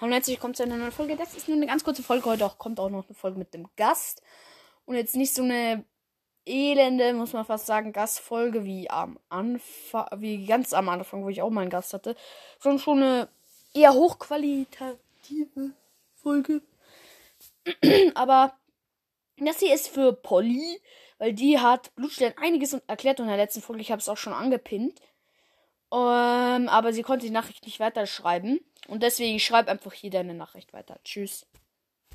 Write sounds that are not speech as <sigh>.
Hallo herzlich willkommen zu einer neuen Folge. Das ist nur eine ganz kurze Folge. Heute auch, kommt auch noch eine Folge mit dem Gast. Und jetzt nicht so eine elende, muss man fast sagen, Gastfolge wie am Anfang, wie ganz am Anfang, wo ich auch mal einen Gast hatte. Sondern schon eine eher hochqualitative Folge. <clears throat> Aber das hier ist für Polly, weil die hat Blutstern einiges erklärt in der letzten Folge. Ich habe es auch schon angepinnt. Ähm, aber sie konnte die Nachricht nicht weiterschreiben. Und deswegen schreib einfach hier deine Nachricht weiter. Tschüss.